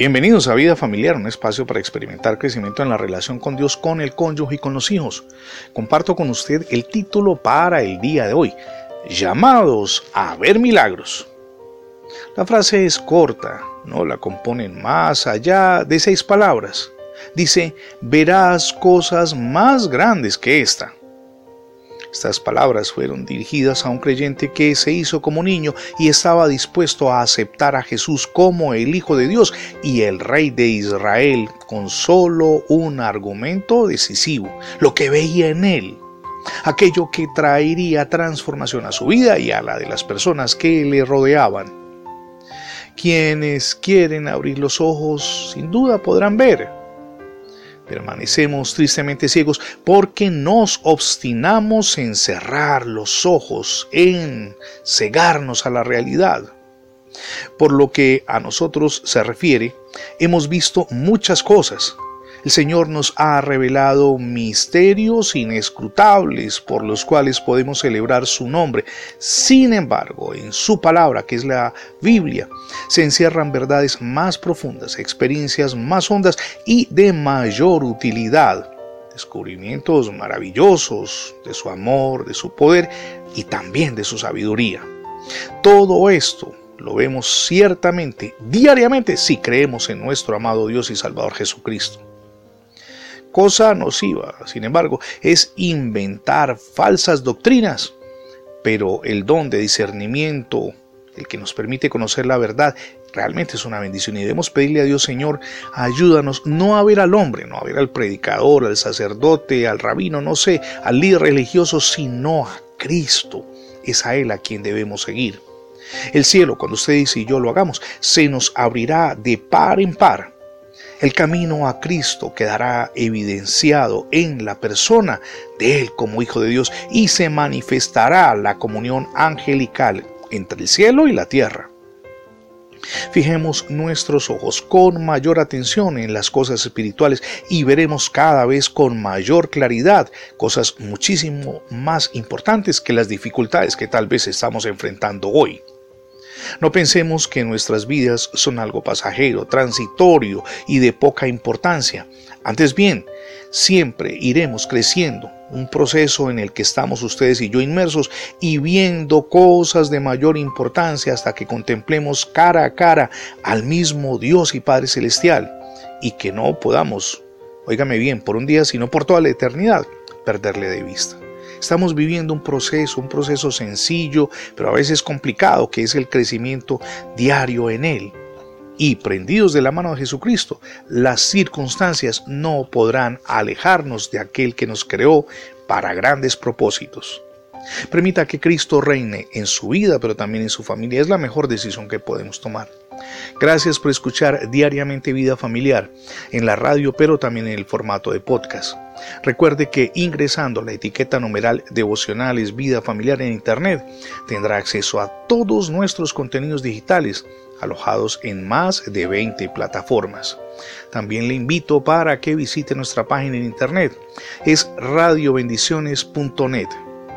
Bienvenidos a Vida Familiar, un espacio para experimentar crecimiento en la relación con Dios, con el cónyuge y con los hijos. Comparto con usted el título para el día de hoy, llamados a ver milagros. La frase es corta, no la componen más allá de seis palabras. Dice, verás cosas más grandes que esta. Estas palabras fueron dirigidas a un creyente que se hizo como niño y estaba dispuesto a aceptar a Jesús como el Hijo de Dios y el Rey de Israel con solo un argumento decisivo, lo que veía en él, aquello que traería transformación a su vida y a la de las personas que le rodeaban. Quienes quieren abrir los ojos sin duda podrán ver, Permanecemos tristemente ciegos porque nos obstinamos en cerrar los ojos, en cegarnos a la realidad. Por lo que a nosotros se refiere, hemos visto muchas cosas, el Señor nos ha revelado misterios inescrutables por los cuales podemos celebrar su nombre. Sin embargo, en su palabra, que es la Biblia, se encierran verdades más profundas, experiencias más hondas y de mayor utilidad. Descubrimientos maravillosos de su amor, de su poder y también de su sabiduría. Todo esto lo vemos ciertamente, diariamente, si creemos en nuestro amado Dios y Salvador Jesucristo cosa nociva, sin embargo, es inventar falsas doctrinas. Pero el don de discernimiento, el que nos permite conocer la verdad, realmente es una bendición y debemos pedirle a Dios, Señor, ayúdanos no a ver al hombre, no a ver al predicador, al sacerdote, al rabino, no sé, al líder religioso, sino a Cristo. Es a Él a quien debemos seguir. El cielo, cuando usted dice y yo lo hagamos, se nos abrirá de par en par el camino a Cristo quedará evidenciado en la persona de Él como Hijo de Dios y se manifestará la comunión angelical entre el cielo y la tierra. Fijemos nuestros ojos con mayor atención en las cosas espirituales y veremos cada vez con mayor claridad cosas muchísimo más importantes que las dificultades que tal vez estamos enfrentando hoy. No pensemos que nuestras vidas son algo pasajero, transitorio y de poca importancia. Antes bien, siempre iremos creciendo, un proceso en el que estamos ustedes y yo inmersos y viendo cosas de mayor importancia hasta que contemplemos cara a cara al mismo Dios y Padre Celestial y que no podamos, óigame bien, por un día, sino por toda la eternidad, perderle de vista. Estamos viviendo un proceso, un proceso sencillo, pero a veces complicado, que es el crecimiento diario en Él. Y prendidos de la mano de Jesucristo, las circunstancias no podrán alejarnos de aquel que nos creó para grandes propósitos. Permita que Cristo reine en su vida, pero también en su familia. Es la mejor decisión que podemos tomar. Gracias por escuchar diariamente Vida Familiar en la radio, pero también en el formato de podcast. Recuerde que ingresando la etiqueta numeral Devocionales Vida Familiar en Internet tendrá acceso a todos nuestros contenidos digitales alojados en más de 20 plataformas. También le invito para que visite nuestra página en Internet. Es radiobendiciones.net.